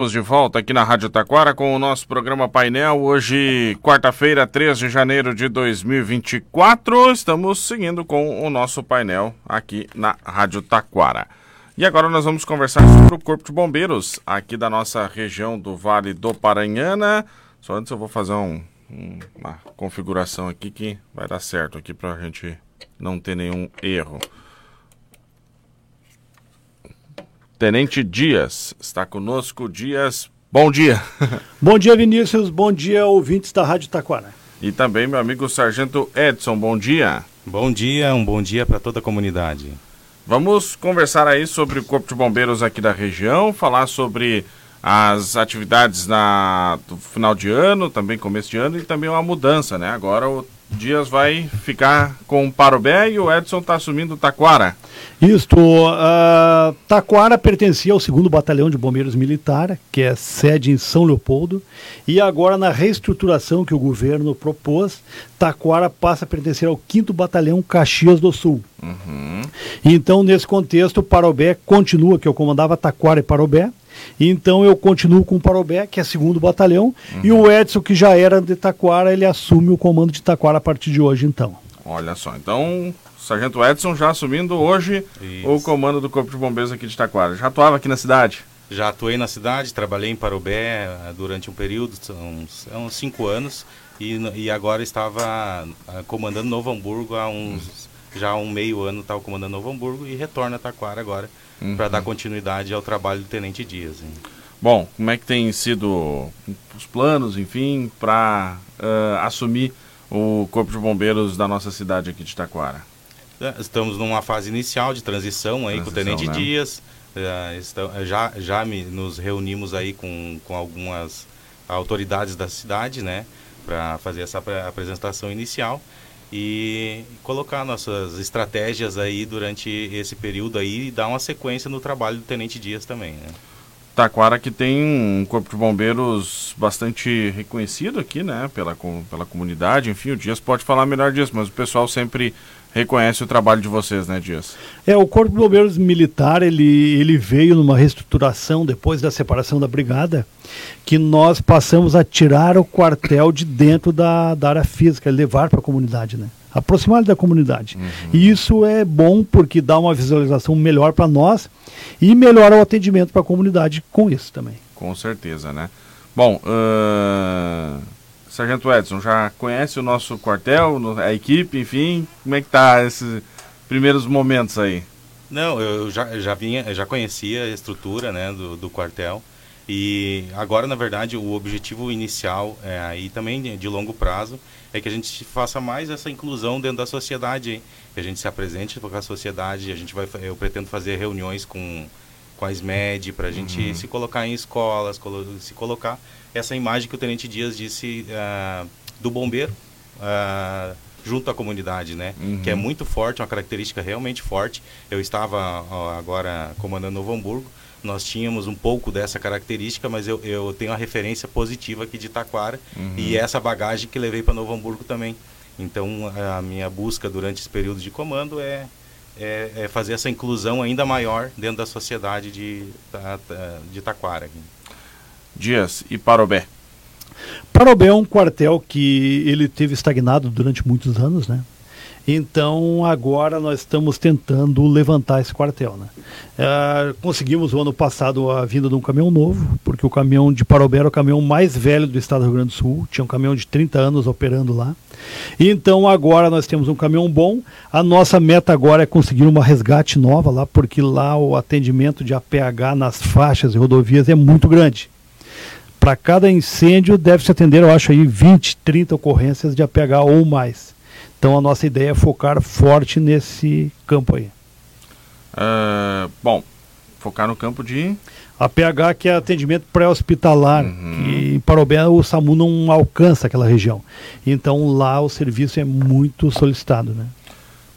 Estamos de volta aqui na Rádio Taquara com o nosso programa Painel. Hoje, quarta-feira, 3 de janeiro de 2024. Estamos seguindo com o nosso painel aqui na Rádio Taquara. E agora nós vamos conversar sobre o Corpo de Bombeiros aqui da nossa região do Vale do Paranhana. Só antes eu vou fazer um, um, uma configuração aqui que vai dar certo aqui para a gente não ter nenhum erro. Tenente Dias está conosco. Dias, bom dia. Bom dia, Vinícius. Bom dia, ouvintes da Rádio Taquara. E também meu amigo Sargento Edson, bom dia. Bom dia, um bom dia para toda a comunidade. Vamos conversar aí sobre o Corpo de Bombeiros aqui da região, falar sobre as atividades na, do final de ano, também começo de ano e também uma mudança, né? Agora o Dias vai ficar com o Parobé e o Edson está assumindo o Taquara. Isto, uh, Taquara pertencia ao 2 Batalhão de Bombeiros Militar, que é sede em São Leopoldo, e agora na reestruturação que o governo propôs, Taquara passa a pertencer ao 5 Batalhão Caxias do Sul. Uhum. Então, nesse contexto, Parobé continua, que eu comandava Taquara e Parobé, então eu continuo com o Parobé, que é segundo batalhão, uhum. e o Edson, que já era de Taquara, ele assume o comando de Taquara a partir de hoje, então. Olha só, então o Sargento Edson já assumindo hoje Isso. o comando do Corpo de Bombeiros aqui de Taquara. Já atuava aqui na cidade? Já atuei na cidade, trabalhei em Parobé eh, durante um período, uns, uns cinco anos, e, e agora estava eh, comandando Novo Hamburgo há uns, já um meio ano estava comandando Novo Hamburgo e retorna a Taquara agora uhum. para dar continuidade ao trabalho do Tenente Dias. Hein? Bom, como é que tem sido os planos, enfim, para uh, assumir o Corpo de Bombeiros da nossa cidade aqui de Taquara? É, estamos numa fase inicial de transição aí transição, com o Tenente né? Dias. Uh, já já me, nos reunimos aí com, com algumas autoridades da cidade, né, para fazer essa apresentação inicial e colocar nossas estratégias aí durante esse período aí e dar uma sequência no trabalho do Tenente Dias também, né? Taquara que tem um corpo de bombeiros bastante reconhecido aqui, né, pela, pela comunidade, enfim, o Dias pode falar melhor disso, mas o pessoal sempre reconhece o trabalho de vocês, né, Dias? É, o Corpo de Bombeiros Militar, ele, ele veio numa reestruturação depois da separação da brigada, que nós passamos a tirar o quartel de dentro da, da área física, levar para a comunidade, né? Aproximar da comunidade. Uhum. E isso é bom porque dá uma visualização melhor para nós e melhora o atendimento para a comunidade com isso também. Com certeza, né? Bom, uh... Sargento Edson, já conhece o nosso quartel, a equipe, enfim, como é que tá esses primeiros momentos aí? Não, eu já, já vinha, já conhecia a estrutura, né, do, do quartel. E agora, na verdade, o objetivo inicial é, e também de longo prazo é que a gente faça mais essa inclusão dentro da sociedade, hein? que a gente se apresente para a sociedade. A gente vai, eu pretendo fazer reuniões com com a SMED para a gente uhum. se colocar em escolas, se colocar essa imagem que o Tenente Dias disse uh, do bombeiro uh, junto à comunidade, né? Uhum. Que é muito forte, uma característica realmente forte. Eu estava uh, agora comandando Novo Hamburgo nós tínhamos um pouco dessa característica, mas eu, eu tenho a referência positiva aqui de Taquara uhum. e essa bagagem que levei para Novo Hamburgo também. Então, a minha busca durante esse período de comando é, é, é fazer essa inclusão ainda maior dentro da sociedade de, de Taquara. Dias e Parobé. Parobé é um quartel que ele teve estagnado durante muitos anos, né? Então agora nós estamos tentando levantar esse quartel. Né? É, conseguimos o ano passado a vinda de um caminhão novo, porque o caminhão de Parobé era o caminhão mais velho do estado do Rio Grande do Sul, tinha um caminhão de 30 anos operando lá. Então agora nós temos um caminhão bom. A nossa meta agora é conseguir uma resgate nova lá, porque lá o atendimento de APH nas faixas e rodovias é muito grande para cada incêndio deve se atender, eu acho aí 20, 30 ocorrências de APH ou mais. Então a nossa ideia é focar forte nesse campo aí. Uh, bom, focar no campo de. A PH, que é atendimento pré-hospitalar, uhum. que em Parobé o SAMU não alcança aquela região. Então lá o serviço é muito solicitado. Né?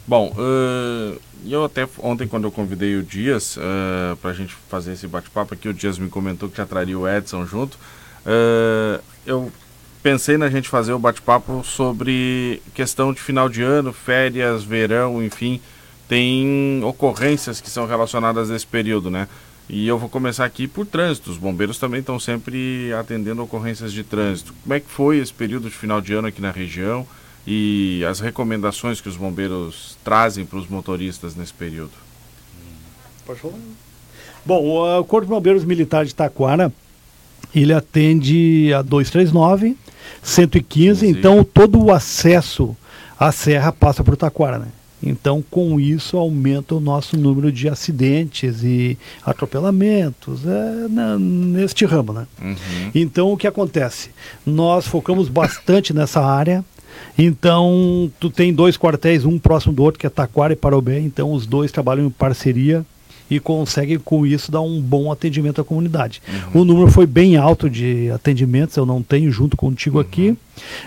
Bom, uh, eu até ontem, quando eu convidei o Dias uh, para a gente fazer esse bate-papo aqui, o Dias me comentou que já traria o Edson junto. Uh, eu pensei na gente fazer o bate-papo sobre questão de final de ano, férias, verão, enfim, tem ocorrências que são relacionadas a esse período, né? E eu vou começar aqui por trânsito. Os bombeiros também estão sempre atendendo ocorrências de trânsito. Como é que foi esse período de final de ano aqui na região e as recomendações que os bombeiros trazem para os motoristas nesse período? Pode falar. Bom, o Corpo de Bombeiros Militar de Taquara, ele atende a 239, 115, Sim. então todo o acesso à serra passa por Taquara, né? Então, com isso, aumenta o nosso número de acidentes e atropelamentos é, na, neste ramo. Né? Uhum. Então, o que acontece? Nós focamos bastante nessa área. Então, tu tem dois quartéis, um próximo do outro, que é Taquara e Parobé. Então, os dois trabalham em parceria e conseguem com isso dar um bom atendimento à comunidade. Uhum. O número foi bem alto de atendimentos, eu não tenho junto contigo uhum. aqui,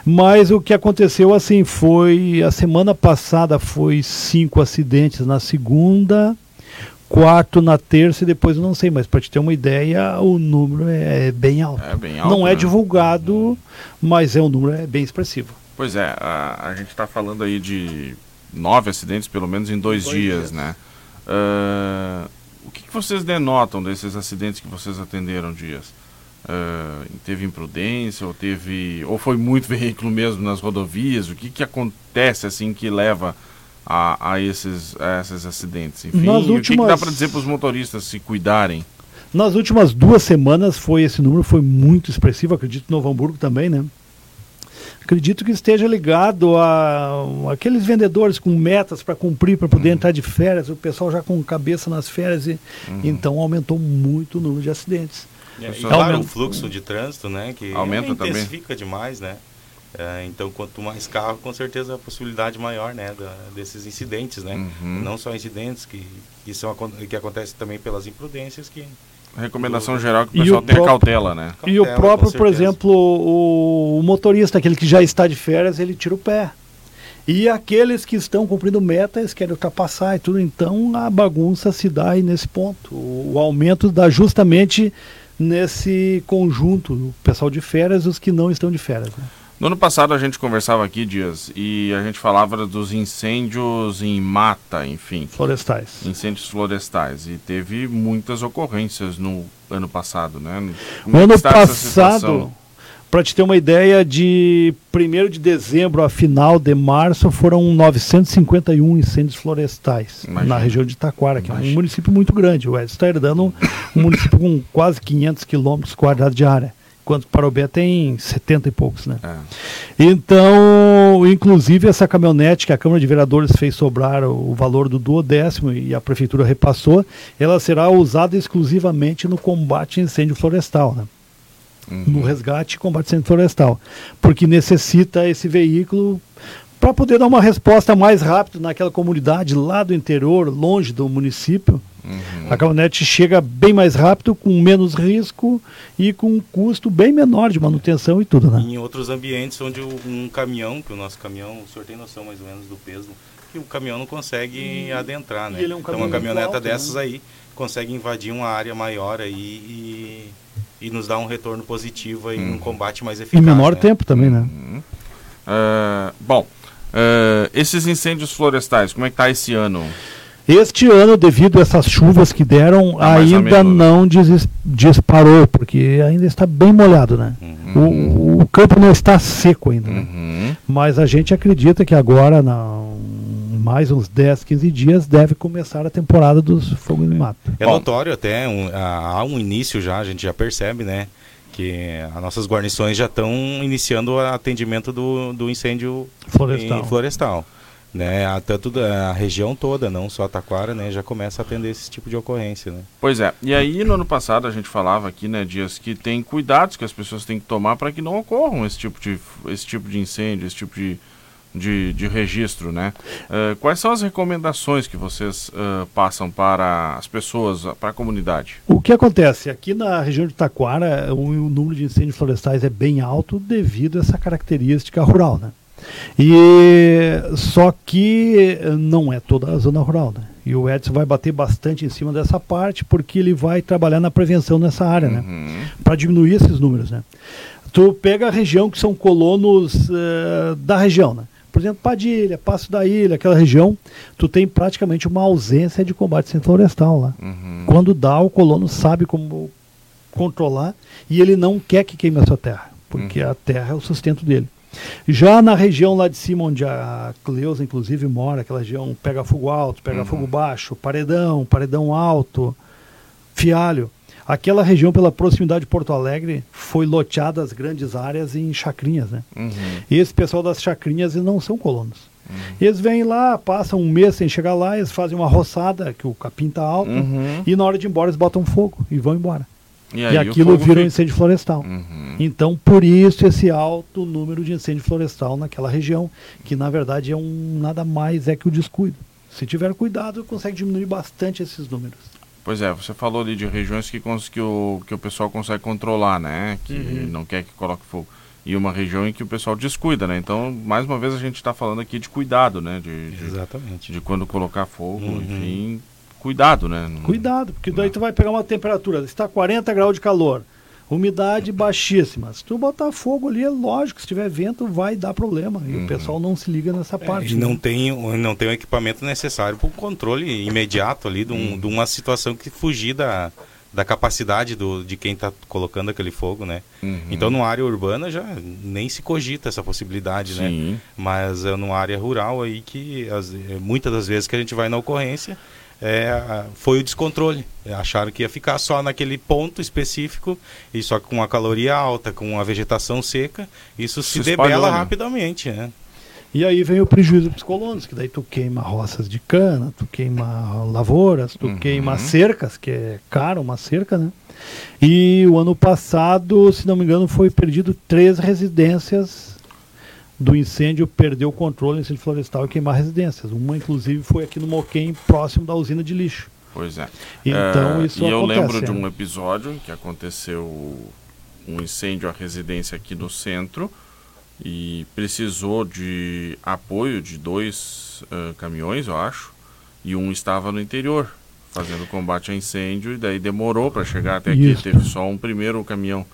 mas o que aconteceu assim foi a semana passada foi cinco acidentes na segunda, quatro na terça e depois eu não sei, mas para te ter uma ideia, o número é bem alto. É bem alto não é né? é divulgado, uhum. mas é um número é bem expressivo. Pois é, a, a gente está falando aí de nove acidentes pelo menos em dois, dois dias, dias, né? Uh, o que, que, vocês denotam desses acidentes que vocês atenderam, Dias? Uh, teve imprudência ou teve ou foi muito veículo mesmo nas rodovias? O que, que acontece assim que leva a, a, esses, a esses acidentes? Enfim, últimas... o que, que dá para dizer para os motoristas se cuidarem? Nas últimas duas semanas foi esse número foi muito expressivo, acredito no Novo Hamburgo também, né? Acredito que esteja ligado a, a aqueles vendedores com metas para cumprir para poder uhum. entrar de férias, o pessoal já com cabeça nas férias e uhum. então aumentou muito o número de acidentes. É, e claro, o fluxo de trânsito, né, que aumenta intensifica também. demais, né? É, então, quanto mais carro, com certeza a possibilidade maior, né, da, desses incidentes, né? Uhum. Não só incidentes que que são que acontece também pelas imprudências que Recomendação geral que o pessoal tenha cautela, né? e o próprio, por exemplo, o, o, motorista, aquele que já está de férias, ele tira o pé. E aqueles que estão cumprindo metas querem ultrapassar e tudo. Então a bagunça se dá aí nesse ponto. O, o aumento dá justamente nesse conjunto, o pessoal de férias e os que não estão de férias. Né? No ano passado a gente conversava aqui, Dias, e a gente falava dos incêndios em mata, enfim. Florestais. Incêndios florestais. E teve muitas ocorrências no ano passado, né? no ano passado, para te ter uma ideia, de 1 de dezembro a final de março foram 951 incêndios florestais Imagina. na região de Taquara, que Imagina. é um município muito grande. O Edson está herdando um município com quase 500 quilômetros quadrados de área enquanto Parobé tem 70 e poucos, né? É. Então, inclusive essa caminhonete que a Câmara de Vereadores fez sobrar o valor do duodécimo e a Prefeitura repassou, ela será usada exclusivamente no combate a incêndio florestal, né? Uhum. No resgate e combate a incêndio florestal. Porque necessita esse veículo para poder dar uma resposta mais rápida naquela comunidade lá do interior, longe do município, Uhum. A caminhonete chega bem mais rápido, com menos risco e com um custo bem menor de manutenção e tudo, né? Em outros ambientes onde um caminhão, que o nosso caminhão, o senhor tem noção mais ou menos do peso, que o caminhão não consegue hum. adentrar, né? É um então uma caminhoneta alto, dessas né? aí consegue invadir uma área maior aí e, e nos dar um retorno positivo aí, uhum. um combate mais eficaz. Em menor né? tempo também, né? Uhum. Uh, bom, uh, esses incêndios florestais, como é que está esse ano? Este ano, devido a essas chuvas que deram, tá ainda não dis disparou, porque ainda está bem molhado, né? Uhum. O, o, campo não está seco ainda, né? uhum. Mas a gente acredita que agora, não, mais uns 10, 15 dias, deve começar a temporada dos fogos de mato. É notório até, um, há um início já, a gente já percebe, né? Que as nossas guarnições já estão iniciando o atendimento do, do incêndio florestal. florestal né, a, tanto a região toda, não só a Taquara, né, já começa a atender esse tipo de ocorrência, né. Pois é. E aí no ano passado a gente falava aqui, né, Dias, que tem cuidados que as pessoas têm que tomar para que não ocorram esse tipo de esse tipo de incêndio, esse tipo de de, de registro, né? Uh, quais são as recomendações que vocês uh, passam para as pessoas, para a comunidade? O que acontece? Aqui na região de Taquara, o, o número de incêndios florestais é bem alto devido a essa característica rural, né? E só que não é toda a zona rural, né? E o Edson vai bater bastante em cima dessa parte porque ele vai trabalhar na prevenção nessa área, né? uhum. Para diminuir esses números, né? Tu pega a região que são colonos uh, da região, né? Por exemplo, Padilha, Passo da Ilha, aquela região, tu tem praticamente uma ausência de combate sem florestal lá. Uhum. Quando dá, o colono sabe como controlar e ele não quer que queime a sua terra, porque Uhum. a terra é o sustento dele. Já na região lá de cima, onde a Cleusa, inclusive, mora, aquela região pega fogo alto, pega Uhum. fogo baixo, paredão, paredão alto, fialho. Aquela região, pela proximidade de Porto Alegre, foi loteada as grandes áreas em chacrinhas, né? Uhum. E esse pessoal das chacrinhas não são colonos. Eles vêm lá, passam um mês sem chegar lá, eles fazem uma roçada, que o capim tá alto, Uhum. e na hora de ir embora eles botam fogo e vão embora. E, E, aquilo vira um incêndio florestal. Uhum. Então, por isso esse alto número de incêndio florestal naquela região, que na verdade é um nada mais é que o descuido. Se tiver cuidado, consegue diminuir bastante esses números. Pois é, você falou ali de regiões que, cons- que, o, que o pessoal consegue controlar, né? Que Uhum. não quer que coloque fogo. E uma região em que o pessoal descuida, né? Então, mais uma vez, a gente está falando aqui de cuidado, né? De, de, Exatamente. de quando colocar fogo, Uhum. enfim, cuidado, né? Cuidado, porque daí tu vai pegar uma temperatura, está 40 graus de calor, umidade baixíssima. Se tu botar fogo ali, é lógico, se tiver vento, vai dar problema. E Uhum. o pessoal não se liga nessa parte. É, E né? não tem, o- não tem o equipamento necessário para o controle imediato ali de, um- de uma situação que fugir da, da capacidade do, de quem está colocando aquele fogo, né? Uhum. Então, numa área urbana já nem se cogita essa possibilidade, né? Sim. Mas é numa área rural aí que as- é, muitas das vezes que a gente vai na ocorrência é, foi o descontrole. É, Acharam que ia ficar só naquele ponto específico e só com a caloria alta, com a vegetação seca, isso se, Se espalhou, debela né? rapidamente, né? E aí vem o prejuízo para os colonos, que daí tu queima roças de cana, tu queima lavouras, tu Uhum. queima cercas, que é caro uma cerca, né? E o ano passado, se não me engano, foi perdido três residências do incêndio, perdeu o controle do incêndio florestal e queimar residências. Uma, inclusive, foi aqui no Moquém, próximo da usina de lixo. Pois é. Então, É, isso E eu acontece, lembro de né? um episódio que aconteceu um incêndio à residência aqui no centro e precisou de apoio de dois ah, caminhões, eu acho, e um estava no interior fazendo combate a incêndio e daí demorou para chegar até aqui, Isso. teve só um primeiro caminhão.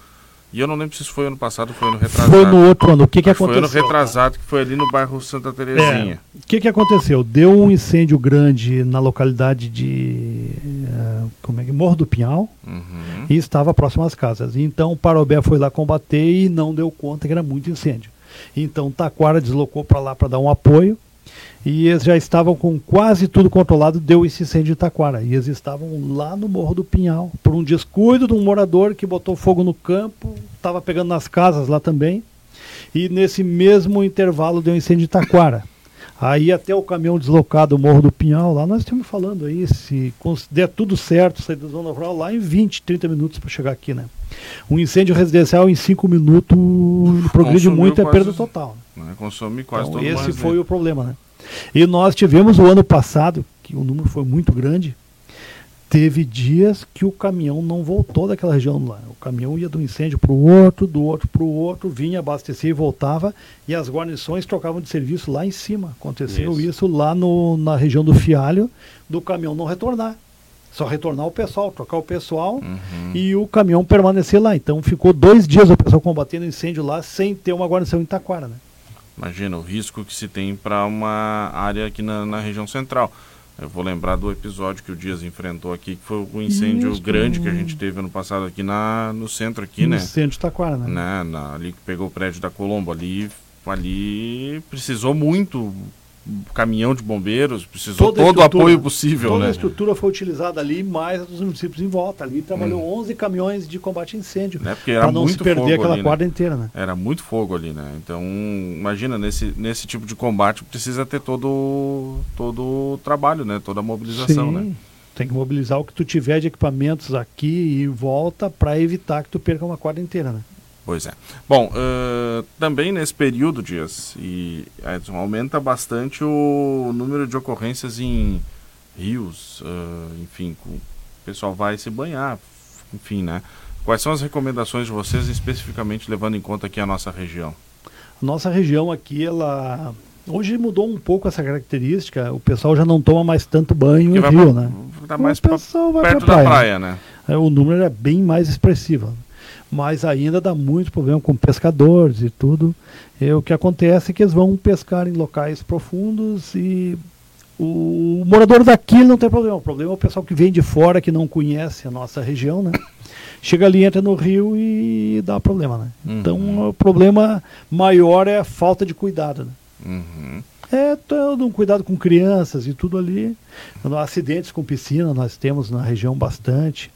E eu não lembro se isso foi ano passado ou foi ano retrasado. Foi no outro ano. O que, que que foi ano aconteceu? retrasado que foi ali no bairro Santa Terezinha. O que, que aconteceu? Deu um incêndio grande na localidade de eh, como é que Morro do Pinhal Uhum. e estava próximo às casas. Então o Parobé foi lá combater e não deu conta que era muito incêndio. Então Taquara deslocou para lá para dar um apoio e eles já estavam com quase tudo controlado, deu esse incêndio em Taquara. E eles estavam lá no Morro do Pinhal, por um descuido de um morador que botou fogo no campo, estava pegando nas casas lá também. E nesse mesmo intervalo deu um incêndio em Taquara. Aí até o caminhão deslocado, o Morro do Pinhal, lá nós estamos falando aí, se der tudo certo, sair da zona rural, lá em 20, 30 minutos para chegar aqui, né? Um incêndio residencial em 5 minutos progride muito, é perda total. Né? Consome quase Então, todo esse mais, foi né? o problema, né? E nós tivemos o ano passado, que o número foi muito grande, teve dias que o caminhão não voltou daquela região lá. O caminhão ia do incêndio para o outro, do outro para o outro, vinha, abastecia e voltava, e as guarnições trocavam de serviço lá em cima. Aconteceu Isso. isso, lá no, na região do Fialho, do caminhão não retornar. Só retornar o pessoal, trocar o pessoal Uhum. e o caminhão permanecer lá. Então ficou dois dias o pessoal combatendo incêndio lá sem ter uma guarnição em Taquara, né? Imagina o risco que se tem para uma área aqui na, na região central. Eu vou lembrar do episódio que o Dias enfrentou aqui, que foi um incêndio Isso. grande que a gente teve ano passado aqui na, no centro aqui, no né? centro de Taquara, né? né? Na, ali que pegou o prédio da Colombo. Ali, ali precisou muito caminhão de bombeiros, precisou Toda a todo o apoio possível, Toda a né? estrutura foi utilizada ali, mais a dos municípios em volta. Ali trabalhou Hum. 11 caminhões de combate a incêndio. Né? Para não muito se perder fogo aquela ali, né? quadra inteira, né? Era muito fogo ali, né? Então, imagina, nesse, nesse tipo de combate precisa ter todo, todo o trabalho, né? Toda a mobilização, né? Tem que mobilizar o que tu tiver de equipamentos aqui e em volta para evitar que tu perca uma quadra inteira, né? Pois é. Bom, ãh, também nesse período, Dias, e Edson, aumenta bastante o número de ocorrências em rios, ãh, enfim, o pessoal vai se banhar, enfim, né? Quais são as recomendações de vocês, especificamente levando em conta aqui a nossa região? Nossa região aqui, ela. Hoje mudou um pouco essa característica. O pessoal já não toma mais tanto banho em rio, pra- né? Tá O mais pra- pessoal vai perto pra da praia. praia, né? É, o número é bem mais expressivo. Mas ainda dá muito problema com pescadores e tudo. E o que acontece é que eles vão pescar em locais profundos e o, o morador daqui não tem problema. O problema é o pessoal que vem de fora, que não conhece a nossa região, né? Chega ali, entra no rio e dá problema, né? Uhum. Então o problema maior é a falta de cuidado, né? Uhum. É todo um cuidado com crianças e tudo ali. Acidentes com piscina nós temos na região bastante.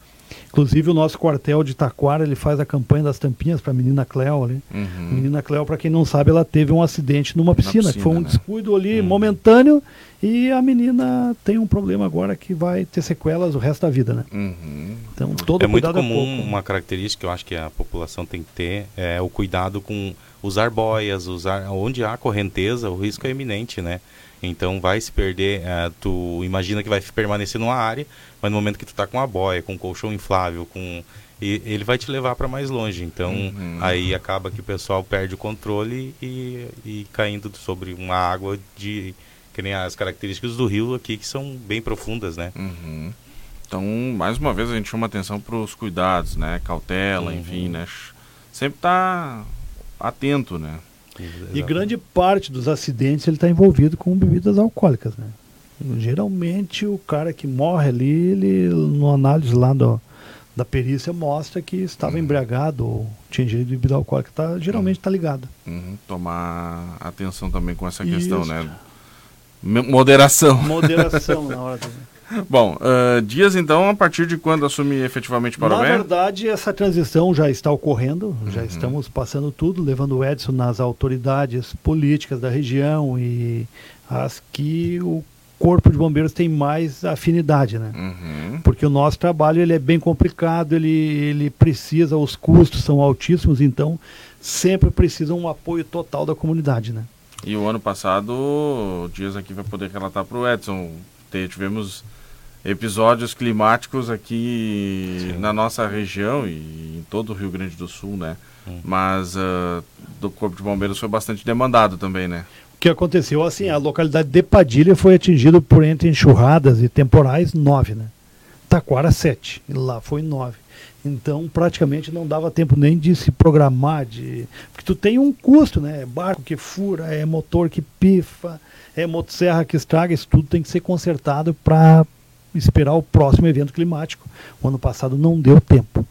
Inclusive o nosso quartel de Taquara, ele faz a campanha das tampinhas para a menina Cleo ali. Uhum. Menina Cleo, para quem não sabe, ela teve um acidente numa piscina, piscina que foi um né? descuido ali uhum. momentâneo e a menina tem um problema agora que vai ter sequelas o resto da vida, né? Uhum. Então todo é muito é comum é uma característica que eu acho que a população tem que ter é o cuidado com usar boias, usar onde há correnteza, o risco é iminente, né? Então vai se perder, uh, tu imagina que vai permanecer numa área, mas no momento que tu está com a boia, com um colchão inflável, com e ele vai te levar para mais longe. Então uhum. aí acaba que o pessoal perde o controle e, e caindo sobre uma água de que nem as características do rio aqui que são bem profundas, né? Uhum. Então mais uma vez a gente chama atenção para os cuidados, né? Cautela, uhum. enfim, né? Sempre tá atento, né? E grande parte dos acidentes ele está envolvido com bebidas alcoólicas, né? Geralmente o cara que morre ali, ele no análise lá do, da perícia mostra que estava uhum. embriagado ou tinha ingerido bebida alcoólica. Tá, geralmente está uhum. ligado. Uhum. Tomar atenção também com essa questão, Isso. né? Moderação. Moderação na hora também. Bom, uh, Dias, então, a partir de quando assumir efetivamente para Na o? Na verdade, essa transição já está ocorrendo, uhum. já estamos passando tudo, levando o Edson nas autoridades políticas da região e as que o Corpo de Bombeiros tem mais afinidade, né? Uhum. Porque o nosso trabalho ele é bem complicado, ele, ele precisa, os custos são altíssimos, então sempre precisa um apoio total da comunidade, né? E o ano passado, o Dias aqui vai poder relatar para o Edson, tivemos episódios climáticos aqui Sim. na nossa região e em todo o Rio Grande do Sul, né? Hum. Mas uh, do Corpo de Bombeiros foi bastante demandado também, né? O que aconteceu, assim, a localidade de Padilha foi atingida por entre enxurradas e temporais nove, né? Taquara sete, e lá foi nove. Então praticamente não dava tempo nem de se programar, de porque tu tem um custo, né? É barco que fura, é motor que pifa, é motosserra que estraga, isso tudo tem que ser consertado para esperar o próximo evento climático. O ano passado não deu tempo.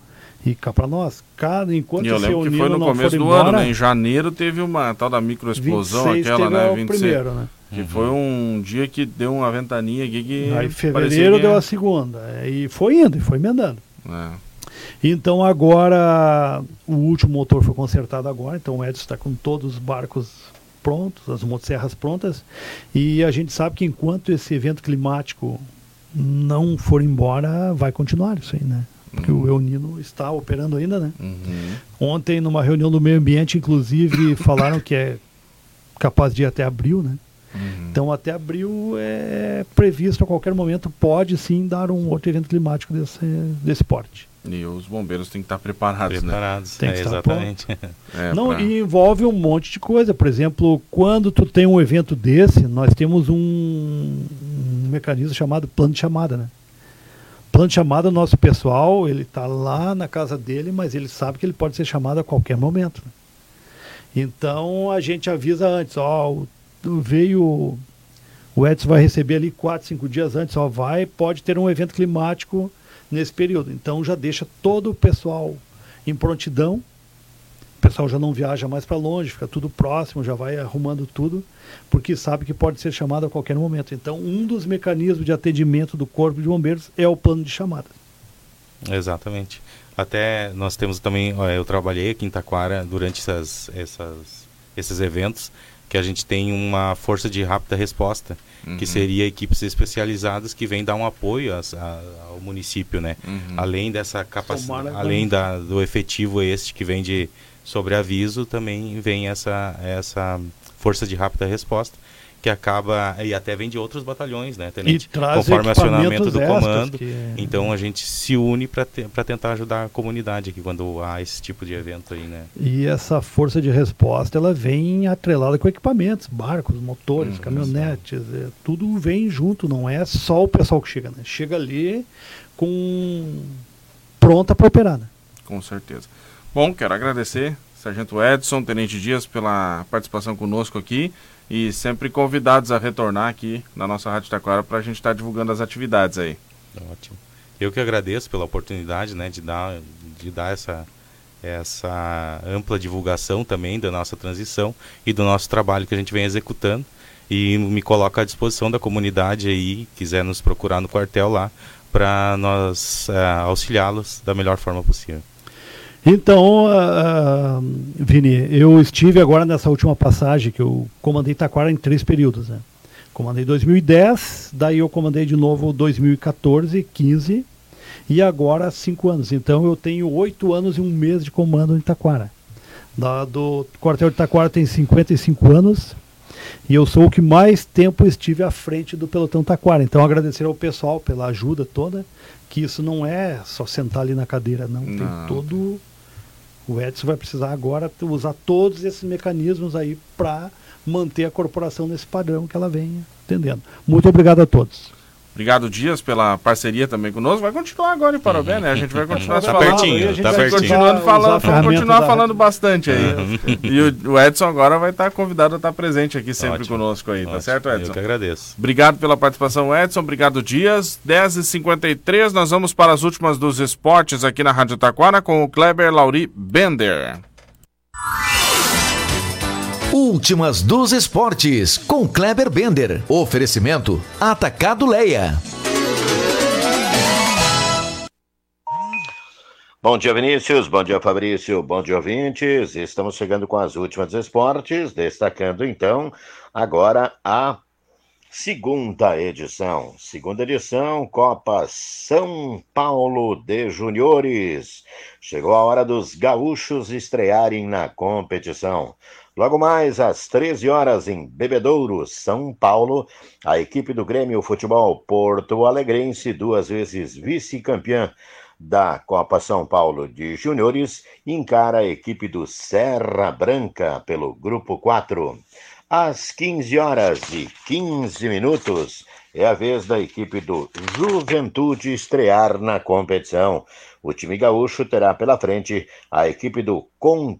E cá para nós, cada enquanto e eu lembro que foi no começo do embora, ano, né? Em janeiro teve uma tal da microexplosão aquela, né? 26, primeiro, né? Que uhum. foi um dia que deu uma ventania aqui que. Aí fevereiro deu a segunda. E foi indo, e foi emendando. É. Então agora o último motor foi consertado agora, então o Edson está com todos os barcos prontos, as motosserras prontas, e a gente sabe que enquanto esse evento climático não for embora, vai continuar isso aí, né? Porque uhum. o El Nino está operando ainda, né? Uhum. Ontem, numa reunião do meio ambiente, inclusive, falaram que é capaz de ir até abril, né? Uhum. Então, até abril é previsto a qualquer momento, pode sim dar um outro evento climático desse, desse porte. E os bombeiros têm que estar preparados, né? preparados né? Tem que é, estar exatamente. É, Não, pra... e envolve um monte de coisa. Por exemplo, quando tu tem um evento desse, nós temos um, um mecanismo chamado plano de chamada, né? Plano de chamada, nosso pessoal, ele está lá na casa dele, mas ele sabe que ele pode ser chamado a qualquer momento. Né? Então a gente avisa antes, ó, veio o Edson vai receber ali quatro, cinco dias antes, ó, vai, pode ter um evento climático nesse período. Então já deixa todo o pessoal em prontidão. O pessoal já não viaja mais para longe, fica tudo próximo, já vai arrumando tudo, porque sabe que pode ser chamado a qualquer momento. Então, um dos mecanismos de atendimento do Corpo de Bombeiros é o plano de chamada. Exatamente. Até nós temos também, eu trabalhei aqui em Taquara durante essas, essas, esses eventos que a gente tem uma força de rápida resposta, uhum. que seria equipes especializadas que vêm dar um apoio a, a, ao município, né? Uhum. Além dessa capacidade, além da, do efetivo este que vem de sobreaviso, também vem essa, essa força de rápida resposta que acaba e até vem de outros batalhões, né, tenente? Conforme o acionamento do comando. Que... Então a gente se une para te, tentar ajudar a comunidade aqui quando há esse tipo de evento aí, né? E essa força de resposta ela vem atrelada com equipamentos, barcos, motores, hum, caminhonetes, é, tudo vem junto, não é só o pessoal que chega, né? Chega ali com pronta para operar, né? Com certeza. Bom, quero agradecer, Sargento Edson, Tenente Dias, pela participação conosco aqui e sempre convidados a retornar aqui na nossa Rádio Taquara para a gente estar tá divulgando as atividades aí. Ótimo. Eu que agradeço pela oportunidade né, de, dar, de dar essa, essa ampla divulgação também da nossa transição e do nosso trabalho que a gente vem executando e me coloco à disposição da comunidade aí, quiser nos procurar no quartel lá, para nós uh, auxiliá-los da melhor forma possível. Então, uh, Vini, eu estive agora nessa última passagem que eu comandei Taquara em três períodos. Né? Comandei 2010, daí eu comandei de novo 2014, 15 e agora cinco anos. Então eu tenho oito anos e um mês de comando em Taquara. Da, do quartel de Taquara tem 55 anos e eu sou o que mais tempo estive à frente do pelotão Taquara. Então agradecer ao pessoal pela ajuda toda, que isso não é só sentar ali na cadeira, não. não. Tem todo o Edson vai precisar agora usar todos esses mecanismos aí para manter a corporação nesse padrão que ela vem atendendo. Muito obrigado a todos. Obrigado, Dias, pela parceria também conosco. Vai continuar agora em Parabéns, né? A gente vai continuar tá falando. Pertinho, a gente tá vai pertinho. continuando falando, vamos continuar da... falando bastante aí. É. E o, Edson agora vai estar convidado a estar presente aqui sempre Ótimo. conosco aí, tá Ótimo. tá certo, Edson? Eu que agradeço. Obrigado pela participação, Edson. Obrigado, Dias. 10h53, nós vamos para as últimas dos esportes aqui na Rádio Taquara com o Kleber Lauri Bender. Últimas dos esportes com Kleber Bender. Oferecimento Atacado Leia. Bom dia, Vinícius. Bom dia, Fabrício. Bom dia, ouvintes. Estamos chegando com as últimas esportes, destacando então agora a segunda edição. Segunda edição, Copa São Paulo de Juniores. Chegou a hora dos gaúchos estrearem na competição. Logo mais às 13 horas em Bebedouro, São Paulo, a equipe do Grêmio Futebol Porto Alegrense, duas vezes vice-campeã da Copa São Paulo de Júniores, encara a equipe do Serra Branca pelo grupo 4. Às 15 horas e 15 minutos, é a vez da equipe do Juventude estrear na competição. O time gaúcho terá pela frente a equipe do Conte